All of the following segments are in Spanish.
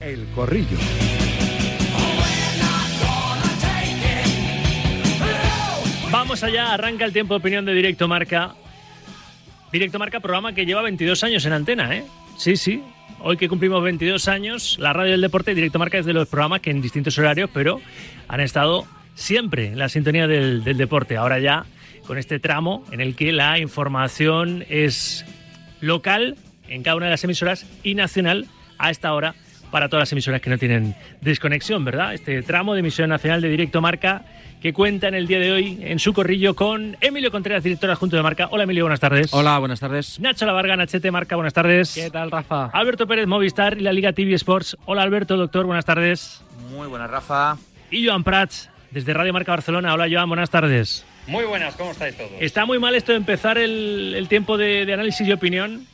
El Corrillo. Vamos allá, arranca el tiempo de opinión de Directo Marca. Directo Marca, programa que lleva 22 años en antena, ¿eh? Sí, sí. Hoy que cumplimos 22 años, la radio del deporte, Directo Marca es de los programas que en distintos horarios, pero han estado siempre en la sintonía del, del deporte. Ahora ya con este tramo en el que la información es local en cada una de las emisoras y nacional a esta hora para todas las emisoras que no tienen desconexión, ¿verdad? Este tramo de emisión nacional de Directo Marca que cuenta en el día de hoy en su corrillo con Emilio Contreras, director adjunto de Marca. Hola Emilio, buenas tardes. Hola, buenas tardes. Nacho Lavarga, Nachete Marca, buenas tardes. ¿Qué tal, Rafa? Alberto Pérez, Movistar y la Liga TV Sports. Hola Alberto, doctor, buenas tardes. Muy buenas, Rafa. Y Joan Prats, desde Radio Marca Barcelona. Hola Joan, buenas tardes. Muy buenas, ¿cómo estáis todos? Está muy mal esto de empezar el, el tiempo de, de análisis y opinión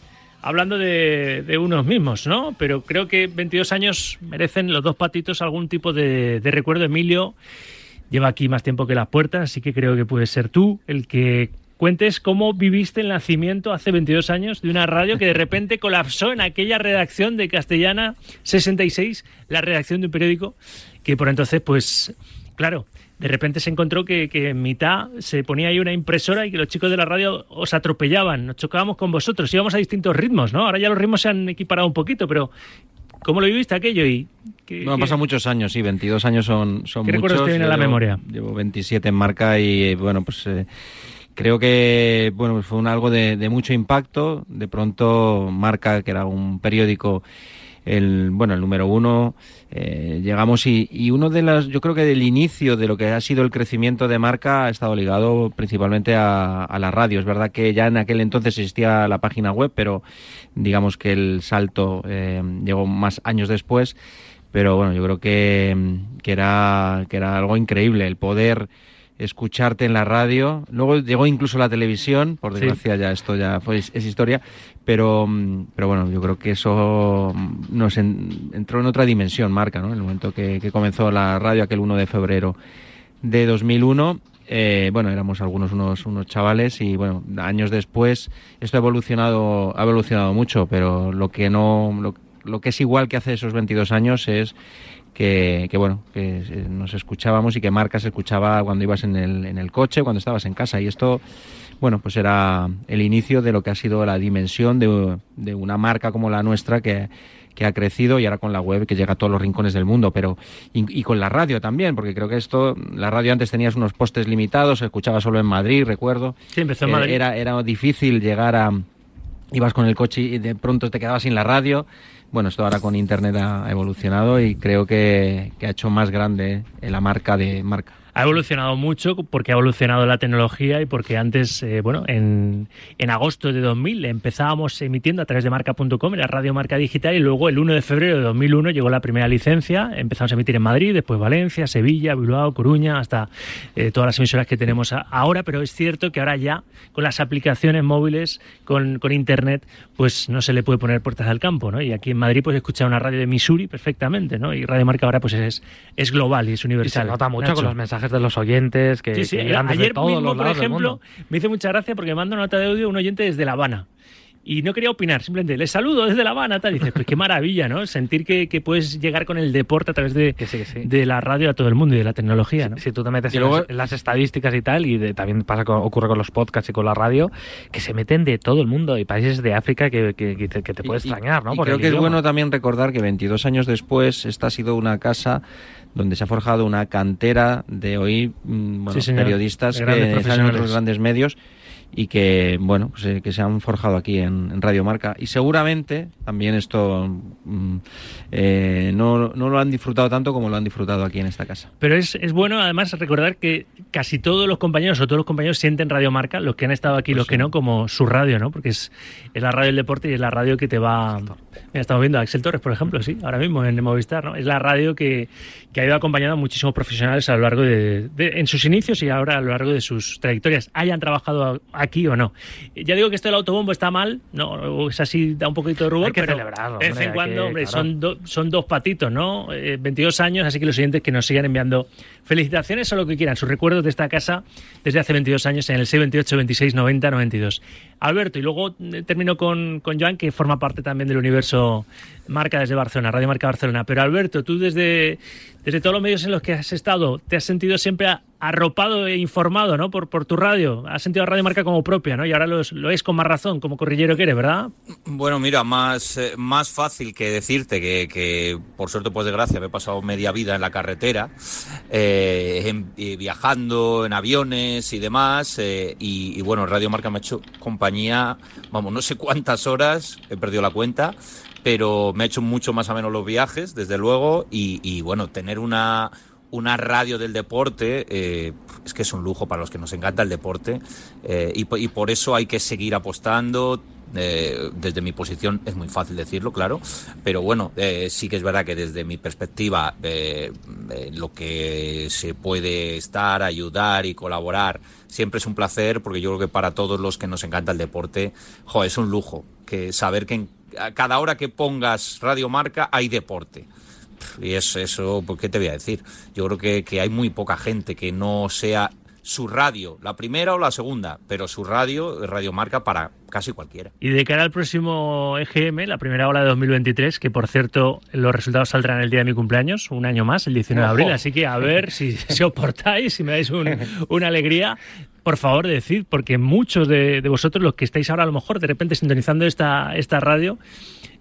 hablando de, unos mismos, ¿no? Pero creo que 22 años merecen los dos patitos algún tipo de, de, recuerdo. Emilio lleva aquí más tiempo que las puertas, así que creo que puedes ser tú el que cuentes cómo viviste el nacimiento hace 22 años de una radio que de repente colapsó en aquella redacción de Castellana 66, la redacción de un periódico que por entonces, pues, claro, de repente se encontró que, que, en mitad se ponía ahí una impresora y que los chicos de la radio os atropellaban, nos chocábamos con vosotros, íbamos a distintos ritmos, ¿no? Ahora ya los ritmos se han equiparado un poquito, pero ¿cómo lo viviste aquello? Y que, no, han pasado muchos años, sí, 22 años son, son ¿Qué muchos. recuerdos te viene a la llevo, memoria? Llevo 27 en marca y, bueno, pues... Eh, creo que bueno fue un, algo de, de mucho impacto. De pronto, Marca, que era un periódico el bueno el número uno eh, llegamos y, y, uno de las yo creo que del inicio de lo que ha sido el crecimiento de marca ha estado ligado principalmente a, la radio. Es verdad que ya en aquel entonces existía la página web pero digamos que el salto eh, llegó más años después. Pero bueno yo creo que, que era que era algo increíble el poder escucharte en la radio. Luego llegó incluso la televisión, por desgracia sí. ya esto ya fue, es, historia, pero, pero bueno, yo creo que eso nos en, entró en otra dimensión, marca, ¿no? En el momento que, que, comenzó la radio, aquel 1 de febrero de 2001. Eh, bueno, éramos algunos unos, unos chavales y bueno, años después esto ha evolucionado, ha evolucionado mucho, pero lo que no, lo, lo que es igual que hace esos 22 años es que, que, bueno, que nos escuchábamos y que Marca se escuchaba cuando ibas en el, en el coche, cuando estabas en casa. Y esto, bueno, pues era el inicio de lo que ha sido la dimensión de, de una marca como la nuestra que, que ha crecido y ahora con la web que llega a todos los rincones del mundo, pero y, y, con la radio también, porque creo que esto, la radio antes tenías unos postes limitados, se escuchaba solo en Madrid, recuerdo. Sí, empezó en Madrid. Eh, era, era difícil llegar a ibas con el coche y de pronto te quedabas sin la radio. Bueno, esto ahora con internet ha evolucionado y creo que, que ha hecho más grande la marca de marca ha evolucionado mucho porque ha evolucionado la tecnología y porque antes, eh, bueno, en, en, agosto de 2000 empezábamos emitiendo a través de marca.com, la radio marca digital, y luego el 1 de febrero de 2001 llegó la primera licencia, empezamos a emitir en Madrid, después Valencia, Sevilla, Bilbao, Coruña, hasta eh, todas las emisoras que tenemos ahora, pero es cierto que ahora ya con las aplicaciones móviles, con, con internet, pues no se le puede poner puertas al campo, ¿no? Y aquí en Madrid pues escucha una radio de Missouri perfectamente, ¿no? Y Radio Marca ahora pues es, es global y es universal. Y se nota mucho Nacho. con los mensajes de los oyentes que, sí, sí. que ayer todos mismo, los por ejemplo, me hizo mucha gracia porque me manda una nota de audio un oyente desde La Habana y no quería opinar, simplemente les saludo desde La Habana, tal. Y dices, pues qué maravilla, ¿no? Sentir que, que, puedes llegar con el deporte a través de, que sí, que sí. de la radio a todo el mundo y de la tecnología, ¿no? Si, si tú te metes en, luego, las, en, las, estadísticas y tal, y de, también pasa con, ocurre con los podcasts y con la radio, que se meten de todo el mundo y países de África que, que, que te, te, puede y, extrañar, ¿no? Y creo que idioma. es bueno también recordar que 22 años después esta ha sido una casa donde se ha forjado una cantera de hoy mm, bueno, sí, periodistas que están en otros grandes medios y que bueno pues, eh, que se han forjado aquí en, en, Radio Marca. Y seguramente también esto mm, eh, no, no, lo han disfrutado tanto como lo han disfrutado aquí en esta casa. Pero es, es bueno además recordar que casi todos los compañeros o todos los compañeros sienten Radio Marca los que han estado aquí pues los sí. que no como su radio no porque es, es la radio del deporte y es la radio que te va Mira, estamos viendo a Axel Torres por ejemplo sí ahora mismo en Movistar no es la radio que, que ha ido acompañando a muchísimos profesionales a lo largo de, de en sus inicios y ahora a lo largo de sus trayectorias. Hayan trabajado aquí o no. Ya digo que esto del autobombo está mal, no, es así, da un poquito de rubor, hay que pero celebrarlo, de vez en cuando, que, hombre, claro. son, do, son dos patitos, ¿no? Eh, 22 años, así que los siguientes que nos sigan enviando felicitaciones o lo que quieran, sus recuerdos de esta casa desde hace 22 años en el 628 26 90 92. Alberto, y luego eh, termino con, con Joan, que forma parte también del universo Marca desde Barcelona, Radio Marca Barcelona. Pero Alberto, tú desde, desde todos los medios en los que has estado, te has sentido siempre arropado e informado, ¿no? Por, por tu radio. Has sentido Radio Marca como propia, ¿no? Y ahora lo, es con más razón, como corrillero que eres, ¿verdad? Bueno, mira, más, eh, más fácil que decirte que, que, por suerte, pues desgracia, me he pasado media vida en la carretera, eh, viajando en aviones y demás. Y, y, bueno, Radio Marca me ha hecho compañía, vamos, no sé cuántas horas, he perdido la cuenta, pero me ha hecho mucho más o menos los viajes, desde luego. Y, bueno, tener una una radio del deporte, eh, es que es un lujo para los que nos encanta el deporte eh, y, por eso hay que seguir apostando. Eh, desde mi posición es muy fácil decirlo, claro, pero bueno, eh, sí que es verdad que desde mi perspectiva lo que se puede estar, ayudar y colaborar siempre es un placer porque yo creo que para todos los que nos encanta el deporte, jo, es un lujo que saber que en, cada hora que pongas Radio Marca hay deporte. Y es eso, pues, ¿qué te voy a decir? Yo creo que hay muy poca gente que no sea su radio, la primera o la segunda, pero su radio, Radio Marca para casi cualquiera. Y de cara al próximo EGM, la primera ola de 2023, que por cierto los resultados saldrán el día de mi cumpleaños, un año más, el 19 de abril, así que a ver si, si os portáis, si me dais un, una alegría. Por favor, decid, porque muchos de, de, vosotros, los que estáis ahora a lo mejor de repente sintonizando esta, esta radio,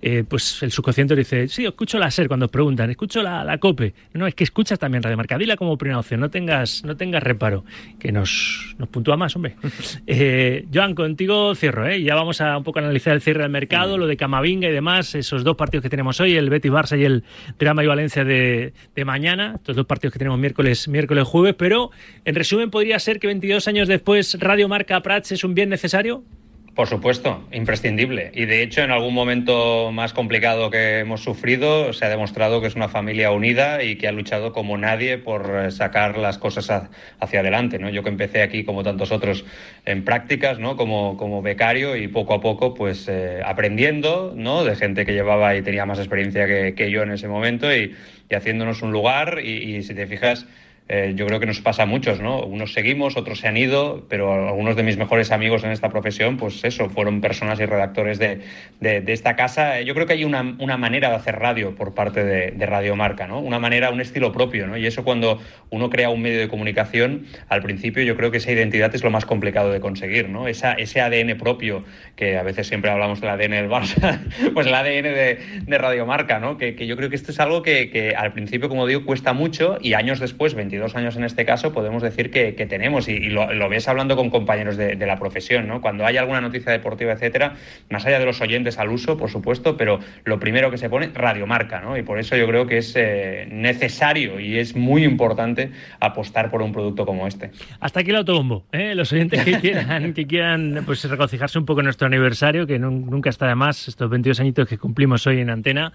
eh, pues el subconsciente dice, sí, escucho la SER cuando os preguntan, escucho la, la, COPE. No, es que escuchas también Radio Marca, dila como primera opción, no tengas, no tengas reparo, que nos, nos puntúa más, hombre. eh, Joan, contigo cierro, ¿eh? ya vamos a un poco analizar el cierre del mercado, lo de Camavinga y demás, esos dos partidos que tenemos hoy, el Betis Barça y el Drama y Valencia de, de mañana, estos dos partidos que tenemos miércoles, miércoles, jueves, pero en resumen podría ser que 22 años después Radio Marca Prats es un bien necesario. Por supuesto, imprescindible. Y de hecho, en algún momento más complicado que hemos sufrido, se ha demostrado que es una familia unida y que ha luchado como nadie por sacar las cosas hacia adelante. ¿no? Yo que empecé aquí, como tantos otros, en prácticas, ¿no? como, como becario y poco a poco, pues eh, aprendiendo ¿no? de gente que llevaba y tenía más experiencia que, que yo en ese momento y, y haciéndonos un lugar. Y, y si te fijas, eh, yo creo que nos pasa a muchos, ¿no? Unos seguimos, otros se han ido, pero algunos de mis mejores amigos en esta profesión, pues eso, fueron personas y redactores de, de, de esta casa. Yo creo que hay una, una, manera de hacer radio por parte de, de Radio Marca, ¿no? Una manera, un estilo propio, ¿no? Y eso cuando uno crea un medio de comunicación, al principio yo creo que esa identidad es lo más complicado de conseguir, ¿no? Esa, ese ADN propio, que a veces siempre hablamos del ADN del Barça, pues el ADN de, de Radio Marca, ¿no? Que, que, yo creo que esto es algo que, que al principio, como digo, cuesta mucho y años después, 20 22 años en este caso, podemos decir que, que tenemos, y, y lo, lo, ves hablando con compañeros de, de, la profesión, ¿no? Cuando hay alguna noticia deportiva, etcétera, más allá de los oyentes al uso, por supuesto, pero lo primero que se pone, radiomarca, ¿no? Y por eso yo creo que es eh, necesario y es muy importante apostar por un producto como este. Hasta aquí el autobombo, ¿eh? Los oyentes que quieran, que quieran pues regocijarse un poco en nuestro aniversario, que no, nunca está de más, estos 22 añitos que cumplimos hoy en antena,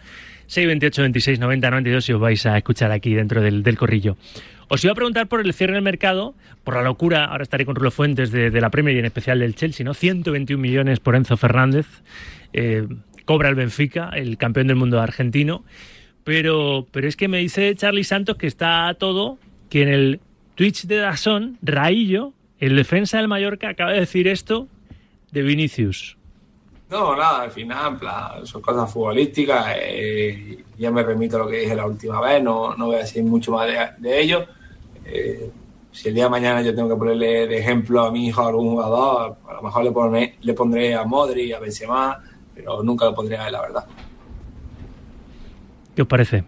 628 26 90 92 y os vais a escuchar aquí dentro del, del corrillo. Os iba a preguntar por el cierre del mercado, por la locura, ahora estaré con Rulo Fuentes de, de la Premier y en especial del Chelsea, ¿no? 121 millones por Enzo Fernández, eh, cobra el Benfica, el campeón del mundo argentino, pero, pero es que me dice Charlie Santos que está todo, que en el Twitch de Dazón, Raillo, el defensa del Mallorca, acaba de decir esto de Vinicius. No, nada, al final, en plan, son cosas futbolísticas. Eh, ya me remito a lo que dije la última vez, no, no voy a decir mucho más de, ello. Eh, si el día de mañana yo tengo que ponerle de ejemplo a mi hijo a algún jugador, a lo mejor le, pondré, le pondré a Modri, a Benzema, pero nunca lo pondré a él, la verdad. ¿Qué os parece?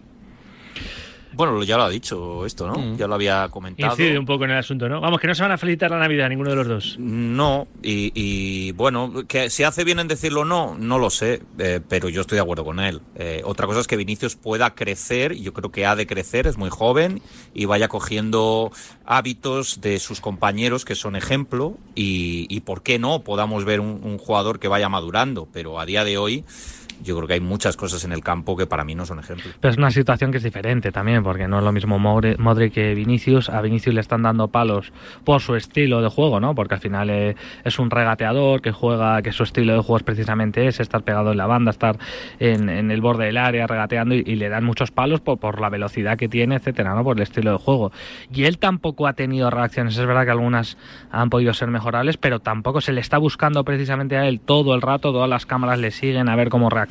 Bueno, ya lo ha dicho esto, ¿no? Mm. Ya lo había comentado. Incide un poco en el asunto, ¿no? Vamos, que no se van a felicitar la Navidad ninguno de los dos. No, y, y bueno, que si hace bien en decirlo no, no lo sé, eh, pero yo estoy de acuerdo con él. Eh, otra cosa es que Vinicius pueda crecer, yo creo que ha de crecer, es muy joven, y vaya cogiendo hábitos de sus compañeros que son ejemplo, y, y por qué no podamos ver un, un jugador que vaya madurando, pero a día de hoy yo creo que hay muchas cosas en el campo que para mí no son ejemplos. Pero es una situación que es diferente también, porque no es lo mismo Modric que Vinicius. A Vinicius le están dando palos por su estilo de juego, ¿no? Porque al final eh, es un regateador que juega, que su estilo de juego es precisamente ese, estar pegado en la banda, estar en, el borde del área regateando y, le dan muchos palos por, por, la velocidad que tiene, etcétera, ¿no? Por el estilo de juego. Y él tampoco ha tenido reacciones. Es verdad que algunas han podido ser mejorables, pero tampoco se le está buscando precisamente a él todo el rato, todas las cámaras le siguen a ver cómo reacciona,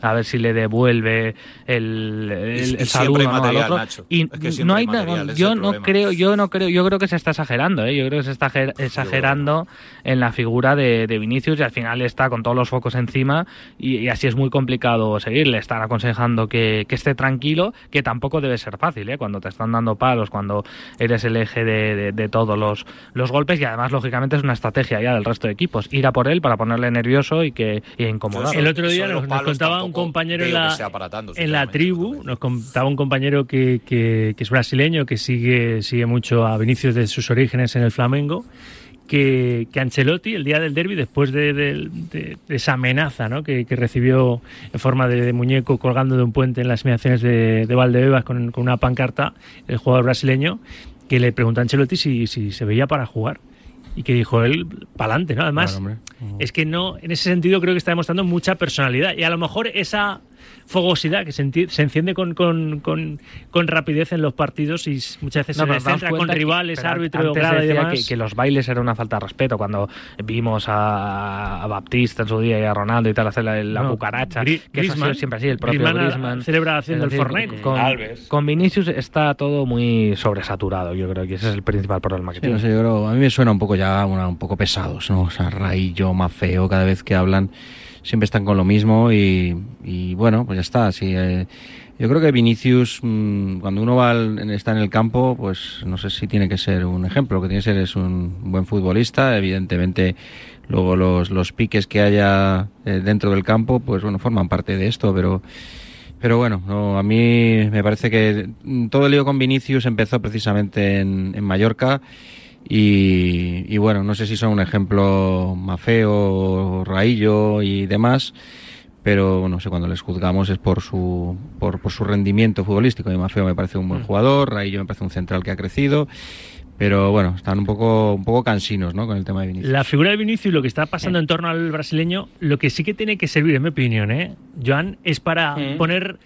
a ver si le devuelve el, el, saludo al otro. Y no hay yo no creo, yo no creo, yo creo que se está exagerando, ¿eh? yo creo que se está exagerando en la figura de, Vinicius y al final está con todos los focos encima y, así es muy complicado seguirle. Están aconsejando que, esté tranquilo, que tampoco debe ser fácil, ¿eh? cuando te están dando palos, cuando eres el eje de, todos los, los golpes y además lógicamente es una estrategia ya del resto de equipos, ir a por él para ponerle nervioso y que y incomodar. El otro día nos, contaba un compañero en la, en la tribu, nos contaba un compañero que, que, es brasileño, que sigue, sigue mucho a Vinicius de sus orígenes en el Flamengo, que, que, Ancelotti, el día del derby, después de, esa amenaza ¿no? que, recibió en forma de, muñeco colgando de un puente en las inmediaciones de, Valdebebas con, con, una pancarta, el jugador brasileño, que le preguntó a Ancelotti si, si se veía para jugar y que dijo él para adelante, ¿no? Además, es que no, en ese sentido creo que está demostrando mucha personalidad y a lo mejor esa fogosidad que se, enciende con, con, con, rapidez en los partidos y muchas veces se centra con rivales, árbitros, y demás. Que, los bailes eran una falta de respeto cuando vimos a, Baptista en su día y a Ronaldo y tal hacer la, cucaracha, que siempre así, el propio Griezmann, celebra haciendo el Fortnite. Con, con, Vinicius está todo muy sobresaturado, yo creo que ese es el principal problema que tiene. a mí me suena un poco ya un poco pesados, ¿no? O sea, Raillo, Mafeo, cada vez que hablan siempre están con lo mismo y, bueno, pues ya está. Sí, eh, yo creo que Vinicius, mm, cuando uno va está en el campo, pues no sé si tiene que ser un ejemplo. Lo que tiene que ser es un buen futbolista. Evidentemente, luego los, los piques que haya eh, dentro del campo, pues bueno, forman parte de esto, pero. Pero bueno, no, a mí me parece que todo el lío con Vinicius empezó precisamente en, en Mallorca y, bueno, no sé si son un ejemplo Mafeo, Raillo y demás, pero no sé, cuando les juzgamos es por su, por, por su rendimiento futbolístico. Y Mafeo me parece un buen mm. jugador, Raillo me parece un central que ha crecido. Pero bueno, están un poco, un poco cansinos ¿no? con el tema de Vinicius. La figura de Vinicius, lo que está pasando en torno al brasileño, lo que sí que tiene que servir, en mi opinión, ¿eh? Joan, es para poner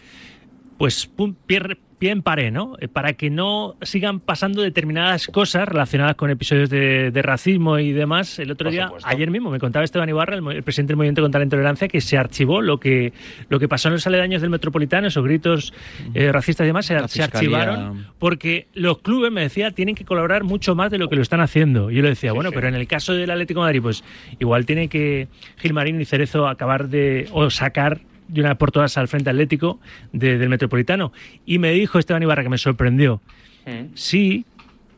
pues pie, pie en ¿no? Eh, para que no sigan pasando determinadas cosas relacionadas con episodios de, racismo y demás. El otro día, ayer mismo, me contaba Esteban Ibarra, el, presidente del Movimiento contra la Intolerancia, que se archivó lo que, lo que pasó en los aledaños del Metropolitano, esos gritos eh, racistas y demás, se, archivaron porque los clubes, me decía, tienen que colaborar mucho más de lo que lo están haciendo. Y yo le decía, bueno, pero en el caso del Atlético de Madrid, pues igual tiene que Gilmarín y Cerezo acabar de o sacar de una por todas al Frente Atlético del Metropolitano. Y me dijo Esteban Ibarra, que me sorprendió, mm. sí,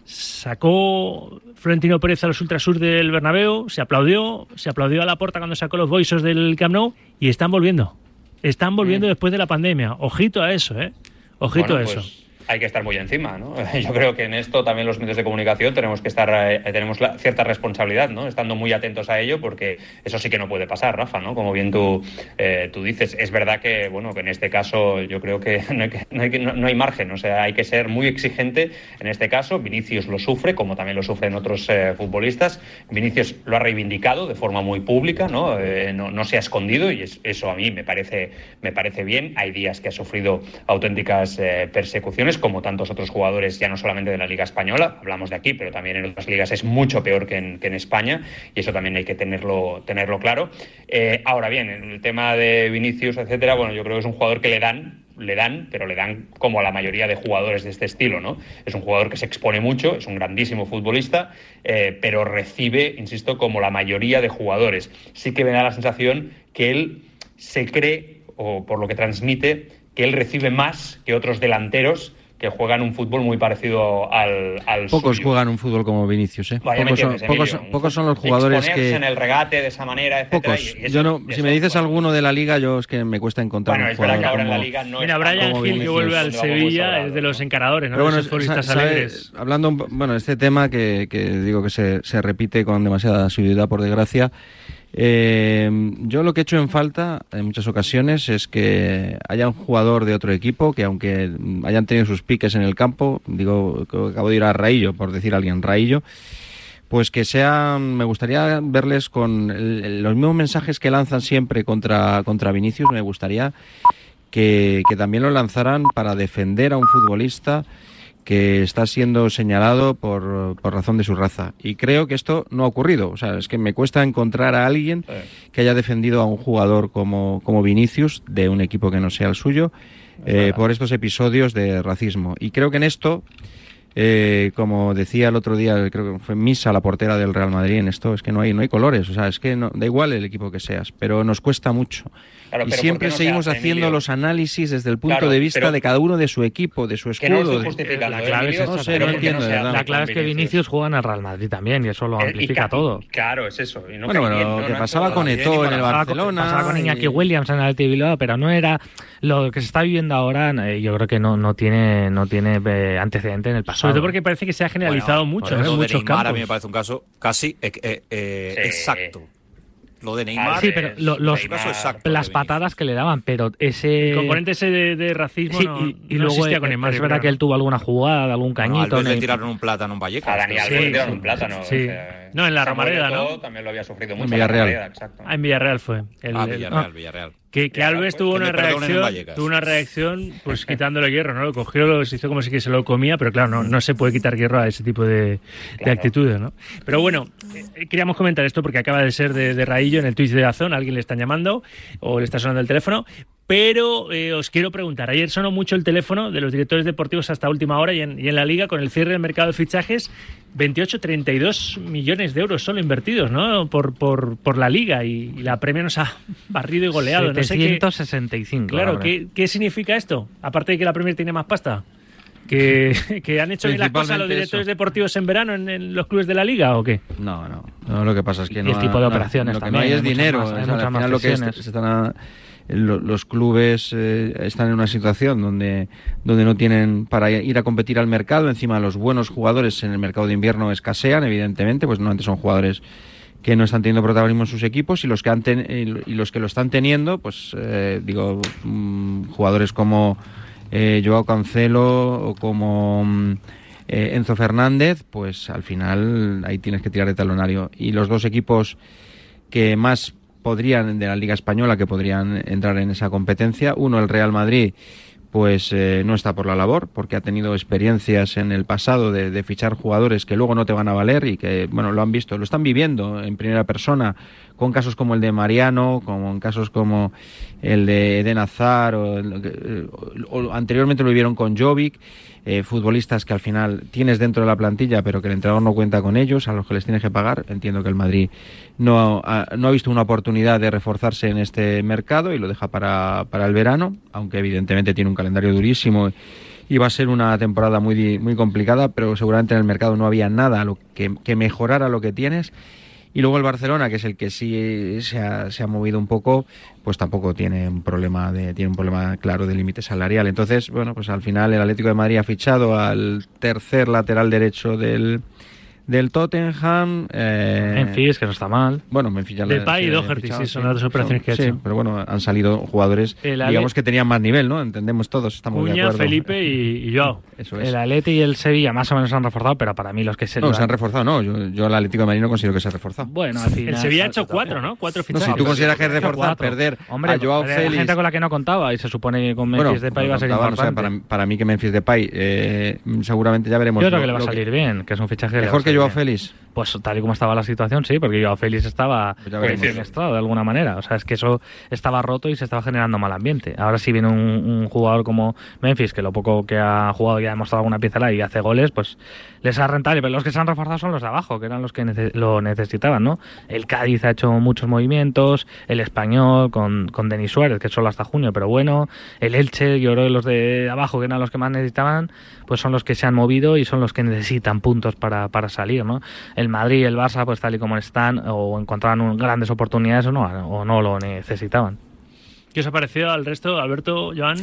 sacó Florentino Pérez a los ultrasur del Bernabéu, se aplaudió, se aplaudió a la puerta cuando sacó los boisos del Camp Nou y están volviendo. Están volviendo mm. después de la pandemia. Ojito a eso, ¿eh? Ojito a eso. Pues hay que estar muy encima, ¿no? Yo creo que en esto también los medios de comunicación tenemos que estar, eh, tenemos cierta responsabilidad, ¿no? Estando muy atentos a ello, porque eso sí que no puede pasar, Rafa, ¿no? Como bien tú, eh, tú dices, es verdad que, bueno, que en este caso yo creo que no hay, no, hay, no hay, margen, o sea, hay que ser muy exigente en este caso. Vinicius lo sufre, como también lo sufren otros eh, futbolistas. Vinicius lo ha reivindicado de forma muy pública, ¿no? no, no, se ha escondido y eso a mí me parece, me parece bien. Hay días que ha sufrido auténticas persecuciones como tantos otros jugadores, ya no solamente de la Liga Española, hablamos de aquí, pero también en otras ligas es mucho peor que en, España, y eso también hay que tenerlo, tenerlo claro. Eh, ahora bien, en el tema de Vinicius, etcétera, bueno, yo creo que es un jugador que le dan le dan, pero le dan como a la mayoría de jugadores de este estilo, ¿no? Es un jugador que se expone mucho, es un grandísimo futbolista, eh, pero recibe, insisto, como la mayoría de jugadores. Sí que me da la sensación que él se cree, o por lo que transmite, que él recibe más que otros delanteros que juegan un fútbol muy parecido al, al Pocos juegan un fútbol como Vinicius, ¿eh? Pocos son, los jugadores que... en el regate de esa manera, etcétera, Pocos. yo no, si me dices alguno de la Liga, yo es que me cuesta encontrar bueno, un jugador que ahora en la Liga no Mira, Brian Gil que vuelve al Sevilla es de los encaradores, ¿no? Pero bueno, futbolistas alegres. Hablando, bueno, este tema que, que digo que se, se repite con demasiada asiduidad, por desgracia, Eh, yo lo que he hecho en falta en muchas ocasiones es que haya un jugador de otro equipo que aunque hayan tenido sus piques en el campo, digo, acabo de ir a Raillo, por decir alguien, Raillo, pues que sean, me gustaría verles con los mismos mensajes que lanzan siempre contra, contra Vinicius, me gustaría que, que también lo lanzaran para defender a un futbolista que está siendo señalado por, por, razón de su raza. Y creo que esto no ha ocurrido. O sea, es que me cuesta encontrar a alguien que haya defendido a un jugador como, como Vinicius, de un equipo que no sea el suyo, eh, por estos episodios de racismo. Y creo que en esto, eh, como decía el otro día, creo que fue Misa, la portera del Real Madrid, en esto es que no hay, no hay colores. O sea, es que no, da igual el equipo que seas, pero nos cuesta mucho y siempre seguimos haciendo los análisis desde el punto de vista de cada uno de su equipo, de su escudo. la clave es, que Vinicius juega en el Real Madrid también y eso lo eh, amplifica todo. Claro, es eso. bueno, lo que pasaba con Eto'o en el Barcelona. Pasaba con Iñaki Williams en el Bilbao, pero no era lo que se está viviendo ahora. Eh, yo creo que no, no tiene no tiene eh, antecedente en el pasado. Sobre todo porque parece que se ha generalizado mucho en muchos casos. A mí me parece un caso casi exacto lo de Neymar. Sí, pero los, las patadas que le daban, pero ese. El componente ese de, racismo y, luego existía con Neymar. Es verdad que él tuvo alguna jugada, algún cañito. No, le tiraron un plátano en Vallecas. A Daniel le tiraron un plátano. Sí. No, en la Romareda, ¿no? También lo había sufrido mucho. En Villarreal. Ah, en Villarreal fue. ah, Villarreal, Villarreal. Que, que Alves tuvo una reacción, tuvo una reacción, pues quitándole hierro, ¿no? Lo cogió, lo hizo como si que se lo comía, pero claro, no, no se puede quitar hierro a ese tipo de, de actitudes, ¿no? Pero bueno, eh, queríamos comentar esto porque acaba de ser de, de Raillo en el Twitch de Azón, alguien le está llamando o le está sonando el teléfono, pero eh, os quiero preguntar, ayer sonó mucho el teléfono de los directores deportivos hasta última hora y en, y en la liga con el cierre del mercado de fichajes, 28, 32 millones de euros solo invertidos ¿no? por, por, por la liga y, la premia nos ha barrido y goleado. 765. No claro, ¿qué, ¿qué significa esto? Aparte de que la Premier tiene más pasta. ¿Que, que han hecho bien las cosas los directores deportivos en verano en, los clubes de la liga o qué? No, no. no lo que pasa es que no. el tipo de operaciones lo que no hay es dinero. lo que se están a, los clubes eh, están en una situación donde, donde no tienen para ir a competir al mercado. Encima, los buenos jugadores en el mercado de invierno escasean, evidentemente, pues normalmente son jugadores que no están teniendo protagonismo en sus equipos y los que han y los que lo están teniendo, pues eh, digo, mm, jugadores como eh, Joao Cancelo o como mm, eh, Enzo Fernández, pues al final ahí tienes que tirar de talonario. Y los dos equipos que más podrían, de la Liga Española, que podrían entrar en esa competencia. Uno, el Real Madrid, pues eh, no está por la labor, porque ha tenido experiencias en el pasado de, fichar jugadores que luego no te van a valer y que, bueno, lo han visto, lo están viviendo en primera persona, con casos como el de Mariano, como en casos como el de Eden Hazard, o, o anteriormente lo vivieron con Jovic. Eh, futbolistas que al final tienes dentro de la plantilla, pero que el entrenador no cuenta con ellos, a los que les tienes que pagar. Entiendo que el Madrid no ha, no ha visto una oportunidad de reforzarse en este mercado y lo deja para, para el verano, aunque evidentemente tiene un calendario durísimo y va a ser una temporada muy, muy complicada, pero seguramente en el mercado no había nada que mejorara lo que tienes y luego el Barcelona, que es el que sí se ha, se ha movido un poco, pues tampoco tiene un problema de, tiene un problema claro de límite salarial. Entonces, bueno, pues al final el Atlético de Madrid ha fichado al tercer lateral derecho del, del Tottenham. Eh, Memphis, que no está mal. Bueno, Memphis ya Depay y Doherty, sí, son las dos operaciones que ha hecho. Sí, pero bueno, han salido jugadores, digamos que tenían más nivel, ¿no? Entendemos todos, estamos de acuerdo. Felipe y, y Joao. Eso es. El Atleti y el Sevilla más o menos se han reforzado, pero para mí los que se... No, se han reforzado, no. Yo, yo el Atlético de Madrid no considero que se ha reforzado. Bueno, al final... El Sevilla ha hecho cuatro, ¿no? Cuatro fichajes. No, si tú consideras que es reforzar, perder Hombre, a Joao Félix... gente con la que no contaba y se supone que con Memphis de Depay va a ser importante. para, para, mí que Memphis Depay eh, seguramente ya veremos... Yo creo que le va a salir bien, que es un fichaje... Mejor que Joao Félix. Pues tal y como estaba la situación, sí, porque Joao Félix estaba estrado de alguna manera. O sea, es que eso estaba roto y se estaba generando mal ambiente. Ahora si viene un, jugador como Memphis, que lo poco que ha jugado y ha demostrado alguna pieza y hace goles, pues les ha rentable. Pero los que se han reforzado son los de abajo, que eran los que lo necesitaban, ¿no? El Cádiz ha hecho muchos movimientos, el Español con, con Denis Suárez, que solo hasta junio, pero bueno. El Elche, yo creo que los de abajo, que eran los que más necesitaban, pues son los que se han movido y son los que necesitan puntos para, para salir, ¿no? el Madrid y el Barça, pues tal y como están, o encontraban grandes oportunidades o no, o no lo necesitaban. ¿Qué os ha parecido al resto, Alberto, Joan?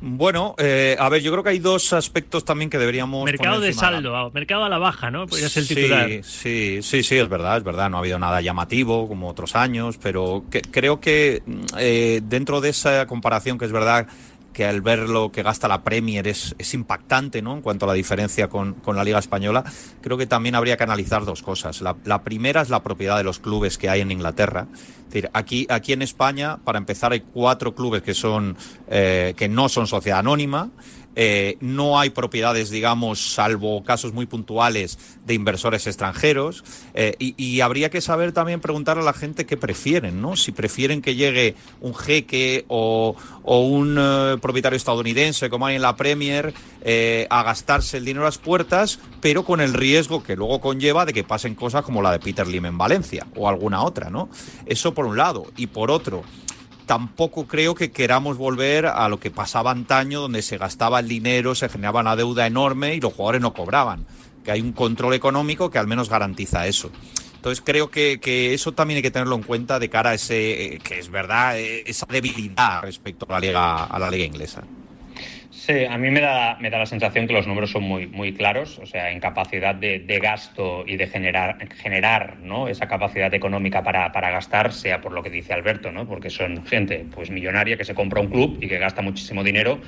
Bueno, eh, a ver, yo creo que hay dos aspectos también que deberíamos. Mercado de saldo, mercado a la baja, ¿no? Podría ser el titular. Sí, sí, sí, es verdad, es verdad. No ha habido nada llamativo como otros años, pero creo que eh, dentro de esa comparación, que es verdad que al ver lo que gasta la Premier es, es impactante ¿no? en cuanto a la diferencia con, con, la Liga Española, creo que también habría que analizar dos cosas. La, la, primera es la propiedad de los clubes que hay en Inglaterra. Es decir, aquí, aquí en España, para empezar, hay cuatro clubes que, son, eh, que no son sociedad anónima. Eh, no hay propiedades, digamos, salvo casos muy puntuales de inversores extranjeros. Eh, y, habría que saber también preguntar a la gente qué prefieren, ¿no? Si prefieren que llegue un jeque o, un eh, propietario estadounidense, como hay en la Premier, a gastarse el dinero a las puertas, pero con el riesgo que luego conlleva de que pasen cosas como la de Peter Lim en Valencia o alguna otra, ¿no? Eso por un lado. Y por otro, tampoco creo que queramos volver a lo que pasaba antaño, donde se gastaba el dinero, se generaba una deuda enorme y los jugadores no cobraban. Que hay un control económico que al menos garantiza eso. Entonces creo que, eso también hay que tenerlo en cuenta de cara a ese, que es verdad, esa debilidad respecto a la liga, a la liga inglesa. Sí, a mí me da, me da la sensación que los números son muy, muy claros, o sea, en capacidad de, de gasto y de generar, generar ¿no? esa capacidad económica para, para, gastar, sea por lo que dice Alberto, ¿no? porque son gente pues millonaria que se compra un club y que gasta muchísimo dinero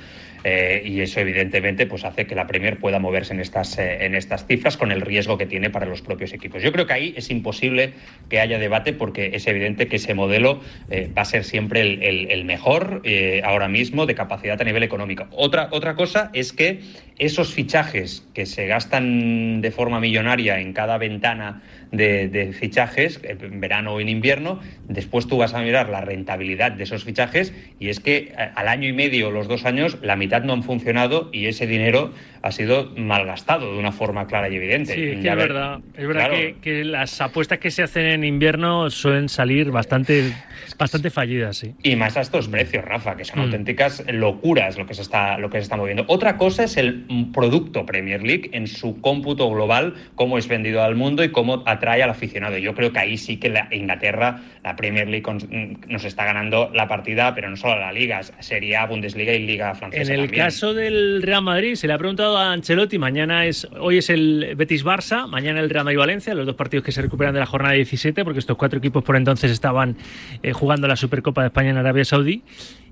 eh, y eso evidentemente pues hace que la Premier pueda moverse en estas, eh, en estas cifras con el riesgo que tiene para los propios equipos. Yo creo que ahí es imposible que haya debate porque es evidente que ese modelo eh, va a ser siempre el, el, mejor eh, ahora mismo de capacidad a nivel económico. Otra, otra cosa es que esos fichajes que se gastan de forma millonaria en cada ventana de, de, fichajes, en verano o en invierno, después tú vas a mirar la rentabilidad de esos fichajes y es que al año y medio o los dos años la mitad no han funcionado y ese dinero ha sido malgastado de una forma clara y evidente. Sí, es, que es verdad, es verdad claro. que, que, las apuestas que se hacen en invierno suelen salir bastante, bastante fallidas, sí. Y más a estos precios, Rafa, que son mm. auténticas locuras lo que se está, lo que se está moviendo. Otra cosa es el producto Premier League en su cómputo global, cómo es vendido al mundo y cómo atrae al aficionado. Yo creo que ahí sí que la Inglaterra, la Premier League nos está ganando la partida, pero no solo la Liga, Serie A, Bundesliga y Liga Francesa. En el también. caso del Real Madrid, se le ha preguntado a Ancelotti, mañana es, hoy es el Betis Barça, mañana el Real Madrid Valencia, los dos partidos que se recuperan de la jornada 17, porque estos cuatro equipos por entonces estaban eh, jugando la Supercopa de España en Arabia Saudí.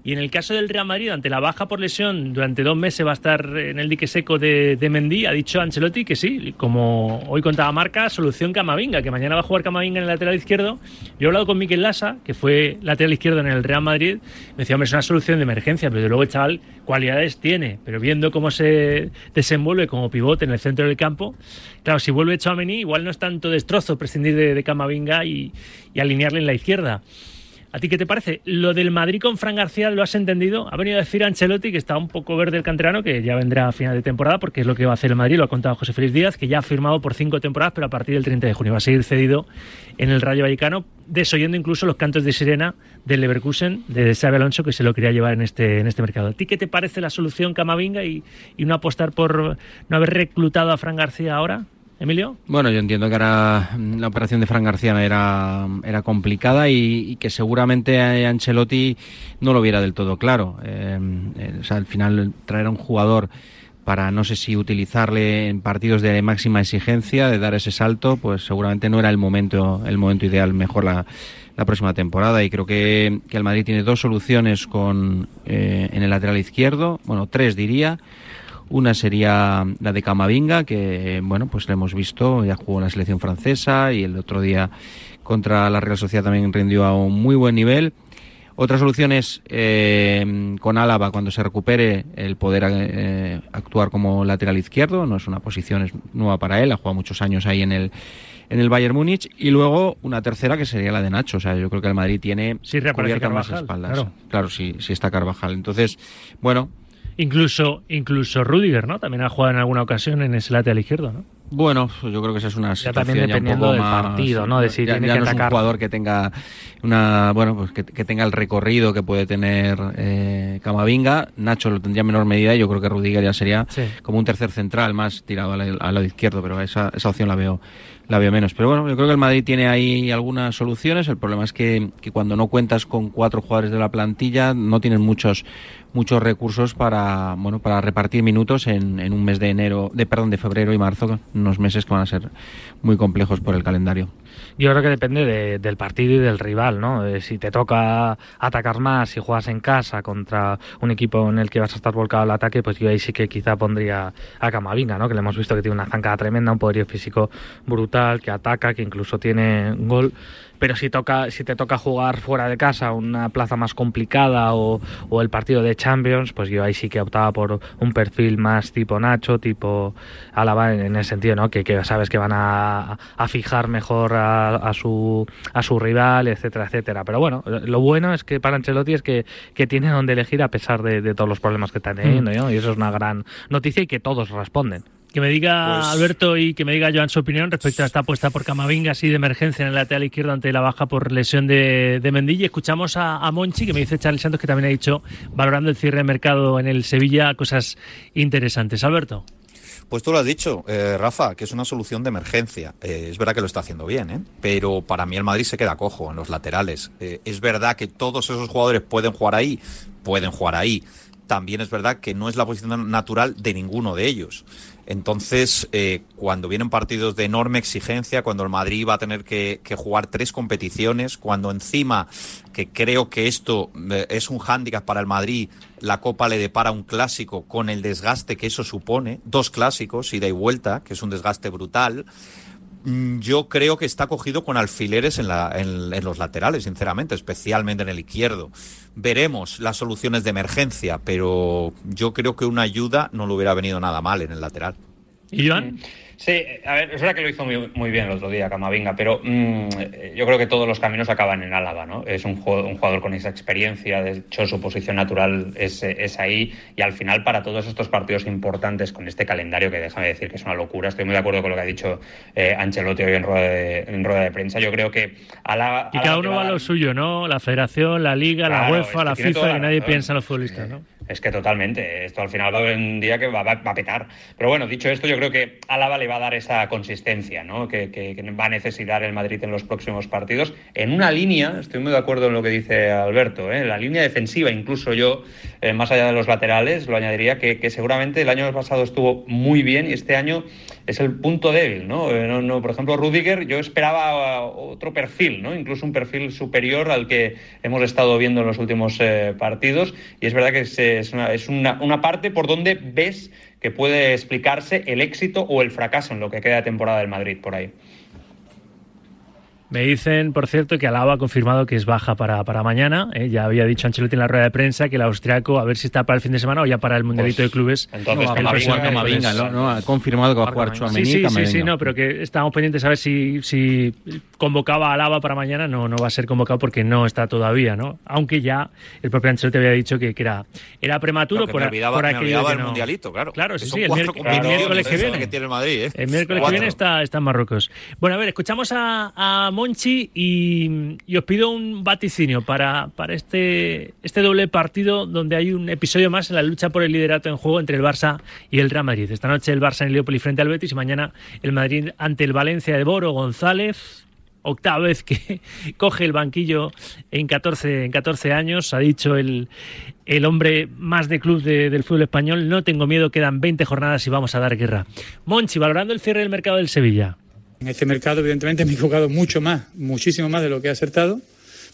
Y en el caso del Real Madrid, ante la baja por lesión, durante dos meses va a estar en el dique seco de, de Mendy, ha dicho Ancelotti que sí, como hoy contaba Marca, solución Camavinga, que mañana va a jugar Camavinga en el lateral izquierdo. Yo he hablado con Miquel Lassa, que fue lateral izquierdo en el Real Madrid, me decía, hombre, es una solución de emergencia, pero luego el chaval cualidades tiene, pero viendo cómo se desenvuelve como pivote en el centro del campo, claro, si vuelve Chouameni, igual no es tanto destrozo prescindir de, de Camavinga y, y alinearle en la izquierda. ¿A ti qué te parece? Lo del Madrid con Fran García, ¿lo has entendido? Ha venido a decir Ancelotti que está un poco verde el canterano, que ya vendrá a final de temporada, porque es lo que va a hacer el Madrid, lo ha contado José Félix Díaz, que ya ha firmado por cinco temporadas, pero a partir del 30 de junio va a seguir cedido en el Rayo Vallecano, desoyendo incluso los cantos de sirena del Leverkusen, de Xabi Alonso, que se lo quería llevar en este, en este mercado. ¿A ti qué te parece la solución Camavinga y, y no apostar por no haber reclutado a Fran García ahora? Emilio. Bueno, yo entiendo que ahora la operación de Fran García era, era complicada y, y, que seguramente Ancelotti no lo viera del todo claro. Eh, eh, o sea, al final traer a un jugador para no sé si utilizarle en partidos de máxima exigencia, de dar ese salto, pues seguramente no era el momento, el momento ideal, mejor la, la próxima temporada. Y creo que, que el Madrid tiene dos soluciones con eh, en el lateral izquierdo, bueno, tres diría. Una sería la de Camavinga, que bueno, pues la hemos visto, ya jugó en la selección francesa y el otro día contra la Real Sociedad también rindió a un muy buen nivel. Otra solución es eh, con Álava, cuando se recupere, el poder eh, actuar como lateral izquierdo. No es una posición es nueva para él, ha jugado muchos años ahí en el, en el Bayern Múnich. Y luego una tercera que sería la de Nacho. O sea, yo creo que el Madrid tiene sí, cubiertas más espaldas. Claro, claro sí, sí está Carvajal. Entonces, bueno, Incluso, incluso Rudiger, ¿no? También ha jugado en alguna ocasión en ese lateral izquierdo, ¿no? Bueno, yo creo que esa es una ya también dependiendo del más, partido, ¿no? De si ya, tiene ya que no atacar. es un jugador que tenga una, bueno, pues que, que tenga el recorrido que puede tener eh, Camavinga. Nacho lo tendría en menor medida y yo creo que Rudiger ya sería Sí. como un tercer central más tirado al, al lado izquierdo, pero esa, esa opción la veo la veo menos. Pero bueno, yo creo que el Madrid tiene ahí algunas soluciones. El problema es que, que cuando no cuentas con cuatro jugadores de la plantilla, no tienes muchos muchos recursos para bueno para repartir minutos en, en un mes de enero, de perdón, de febrero y marzo, unos meses que van a ser muy complejos por el calendario. Yo creo que depende de, del partido y del rival, ¿no? Eh, si te toca atacar más, si juegas en casa contra un equipo en el que vas a estar volcado al ataque, pues yo ahí sí que quizá pondría a Camavinga, ¿no? Que le hemos visto que tiene una zancada tremenda, un poderío físico brutal, que ataca, que incluso tiene gol pero si toca si te toca jugar fuera de casa una plaza más complicada o, o, el partido de Champions pues yo ahí sí que optaba por un perfil más tipo Nacho tipo Álava en, el sentido no que, que, sabes que van a, a fijar mejor a, a, su a su rival etcétera etcétera pero bueno lo bueno es que para Ancelotti es que, que tiene donde elegir a pesar de, de todos los problemas que están teniendo mm. ¿no? y eso es una gran noticia y que todos responden que me diga pues... Alberto y que me diga Joan su opinión respecto a esta apuesta por Camavinga así de emergencia en el lateral izquierdo ante la baja por lesión de, de. Escuchamos a, a, Monchi, que me dice Charles Santos, que también ha dicho, valorando el cierre de mercado en el Sevilla, cosas interesantes. Alberto. Pues tú lo has dicho, eh, Rafa, que es una solución de emergencia. Eh, es verdad que lo está haciendo bien, ¿eh? pero para mí el Madrid se queda cojo en los laterales. Eh, es verdad que todos esos jugadores pueden jugar ahí, pueden jugar ahí. También es verdad que no es la posición natural de ninguno de ellos. Entonces, eh, cuando vienen partidos de enorme exigencia, cuando el Madrid va a tener que, jugar tres competiciones, cuando encima, que creo que esto eh, es un hándicap para el Madrid, la Copa le depara un clásico con el desgaste que eso supone, dos clásicos, ida y vuelta, que es un desgaste brutal yo creo que está cogido con alfileres en, la, en, en, los laterales, sinceramente, especialmente en el izquierdo. Veremos las soluciones de emergencia, pero yo creo que una ayuda no le hubiera venido nada mal en el lateral. ¿Y Joan? Sí, a ver, es verdad que lo hizo muy, muy bien el otro día Camavinga, pero mmm, yo creo que todos los caminos acaban en Álava, ¿no? Es un jugador, un jugador, con esa experiencia, de hecho su posición natural es, es, ahí y al final para todos estos partidos importantes con este calendario que déjame decir que es una locura, estoy muy de acuerdo con lo que ha dicho eh, Ancelotti hoy en rueda, de, en rueda de prensa, yo creo que Álava... Y cada uno va a lo suyo, ¿no? La federación, la liga, claro, la UEFA, la FIFA, que nadie piensa en los futbolistas, ¿no? Es que totalmente. Esto al final va a haber un día que va, a petar. Pero bueno, dicho esto, yo creo que Álava le va a dar esa consistencia ¿no? que, que, va a necesitar el Madrid en los próximos partidos. En una línea, estoy muy de acuerdo en lo que dice Alberto, ¿eh? la línea defensiva, incluso yo, eh, más allá de los laterales, lo añadiría que, seguramente el año pasado estuvo muy bien y este año es el punto débil. ¿no? Eh, no, por ejemplo, Rudiger, yo esperaba otro perfil, ¿no? incluso un perfil superior al que hemos estado viendo en los últimos eh, partidos. Y es verdad que se es, una, es una, una, parte por donde ves que puede explicarse el éxito o el fracaso en lo que queda temporada del Madrid por ahí. Me dicen, por cierto, que Alaba ha confirmado que es baja para, para mañana. ¿eh? Ya había dicho Ancelotti en la rueda de prensa que el austriaco, a ver si está para el fin de semana o ya para el Mundialito pues, de Clubes. Entonces, no, va a jugar Camavinga, ¿no? ¿no? Ha confirmado que va a jugar Chouameni. Sí, sí, sí, sí, no, pero que estamos pendientes a ver si, si convocaba a Alaba para mañana. No, no va a ser convocado porque no está todavía, ¿no? Aunque ya el propio Ancelotti había dicho que, que era, era prematuro claro, por, me olvidaba, por me aquello olvidaba que el no... Mundialito, claro. Claro, sí, sí, el, miérc el, miércoles que viene. Que tiene el, Madrid, ¿eh? el miércoles Cuatro. que viene está, está en Marruecos. Bueno, a ver, escuchamos a, a Monchi y y, os pido un vaticinio para, para este, este doble partido donde hay un episodio más en la lucha por el liderato en juego entre el Barça y el Real Madrid. Esta noche el Barça en el Leopoli frente al Betis y mañana el Madrid ante el Valencia de Boro González. Octava vez que coge el banquillo en 14, en 14 años, ha dicho el, el hombre más de club de, del fútbol español. No tengo miedo, quedan 20 jornadas y vamos a dar guerra. Monchi, valorando el cierre del mercado del Sevilla. En este mercado, evidentemente, me he equivocado mucho más, muchísimo más de lo que he acertado,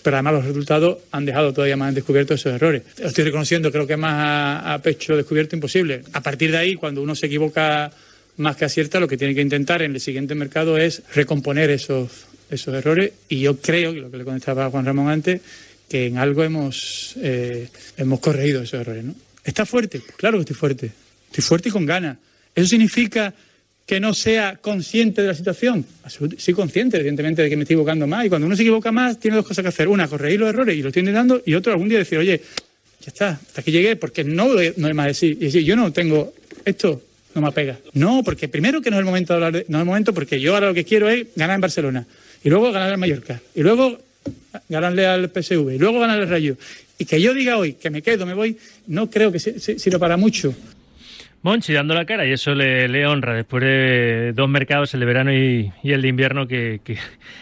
pero además los resultados han dejado todavía más descubiertos esos errores. Estoy reconociendo, creo que más a, pecho descubierto imposible. A partir de ahí, cuando uno se equivoca más que acierta, lo que tiene que intentar en el siguiente mercado es recomponer esos, esos errores. Y yo creo, lo que le contestaba a Juan Ramón antes, que en algo hemos, eh, hemos corregido esos errores. ¿no? ¿Está fuerte? Pues claro que estoy fuerte. Estoy fuerte y con ganas. Eso significa que no sea consciente de la situación. Sí, consciente, evidentemente, de que me estoy equivocando más. Y cuando uno se equivoca más, tiene dos cosas que hacer. Una, corregir los errores y lo estoy intentando. Y otro, algún día decir, oye, ya está, hasta aquí llegué, porque no, no hay más decir. Y decir, yo no tengo esto, no me apega. No, porque primero que no es el momento de hablar, de, no es el momento porque yo ahora lo que quiero es ganar en Barcelona. Y luego ganar en Mallorca. Y luego ganarle al PSV. Y luego ganarle al Rayo. Y que yo diga hoy que me quedo, me voy, no creo que sirva para mucho. Monchi dando la cara y eso le, le honra después de dos mercados, el de verano y, y el de invierno, que, que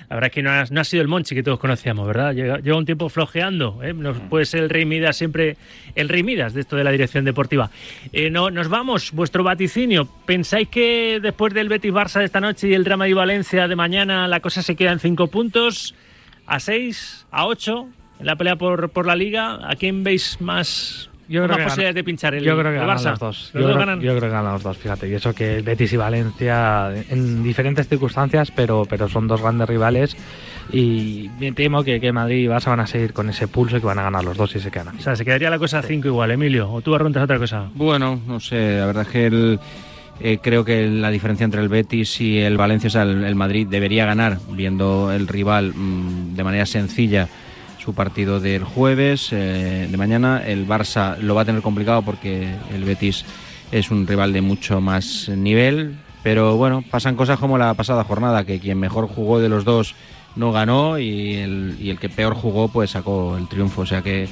la verdad es que no ha, no ha sido el Monchi que todos conocíamos, ¿verdad? Lleva, lleva un tiempo flojeando, ¿eh? Nos puede ser el Rey Midas siempre el Rey Midas de esto de la dirección deportiva. Eh, no, nos vamos, vuestro vaticinio. ¿Pensáis que después del Betis Barça de esta noche y el drama de Valencia de mañana la cosa se queda en cinco puntos? ¿A seis? ¿A ocho? En la pelea por, por la liga, ¿a quién veis más, Yo creo más que posibilidades gana- de pinchar el, yo creo que el ganan Barça? los dos. ¿Los Yo dos creo, ganan? yo creo que ganan los dos, fíjate. Y eso que Betis y Valencia en diferentes circunstancias, pero, pero son dos grandes rivales. Y me temo que, que Madrid y Barça van a seguir con ese pulso y que van a ganar los dos y se quedan O sea, se quedaría la cosa a cinco igual, Emilio. ¿O tú arruntas otra cosa? Bueno, no sé, la verdad es que el, eh, creo que la diferencia entre el Betis y el Valencia, o sea, el, el Madrid debería ganar, viendo el rival mm, de manera sencilla su partido del jueves eh, de mañana. El Barça lo va a tener complicado porque el Betis es un rival de mucho más nivel, pero bueno, pasan cosas como la pasada jornada, que quien mejor jugó de los dos no ganó y el, y el que peor jugó pues sacó el triunfo, o sea que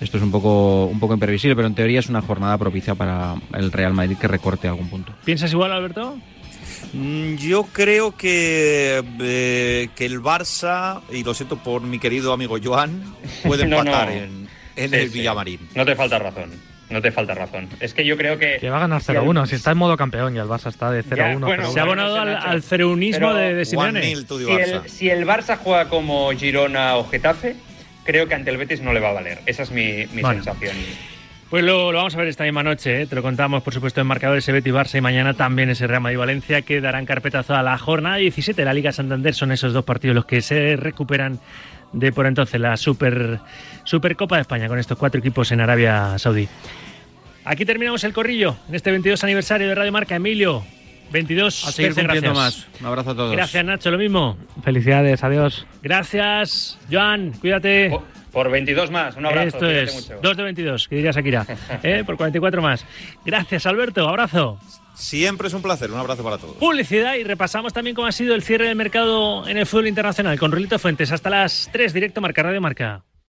esto es un poco, un poco imprevisible, pero en teoría es una jornada propicia para el Real Madrid que recorte algún punto. ¿Piensas igual, Alberto? Mm, Yo creo que, eh, que el Barça, y lo siento por mi querido amigo Joan, puede No, empatar no. en, en Sí, el sí. Villamarín. No te falta razón. No te falta razón. Es que yo creo que. Que va a ganar si al- 0-1, si está en modo campeón y el Barça está de 0-1. Ya, bueno, pero Se ha abonado al, al de, de One Simeone. el, si el Barça juega como Girona o Getafe, creo que ante el Betis no le va a valer. Esa es mi, mi Bueno. sensación. Pues lo, lo vamos a ver esta misma noche, ¿eh? te lo contamos por supuesto en marcadores ese Betis Barça y mañana también ese Real Madrid Valencia que darán carpetazo a la jornada 17 de la Liga Santander. Son esos dos partidos los que se recuperan de por entonces la Super Supercopa de España con estos cuatro equipos en Arabia Saudí. Aquí terminamos el corrillo en este 22 aniversario de Radio Marca Emilio. 22 A seguir gracias. más. Un abrazo a todos. Gracias Nacho, lo mismo. Felicidades, adiós. Gracias Joan, cuídate. Por, por 22 más. Un abrazo. Esto es, mucho. 2 de 22, que diría Shakira. ¿eh? Por 44 más. Gracias, Alberto. Abrazo. Siempre es un placer. Un abrazo para todos. Publicidad y repasamos también cómo ha sido el cierre del mercado en el fútbol internacional con Rulito Fuentes. Hasta las 3, directo Marca Radio Marca.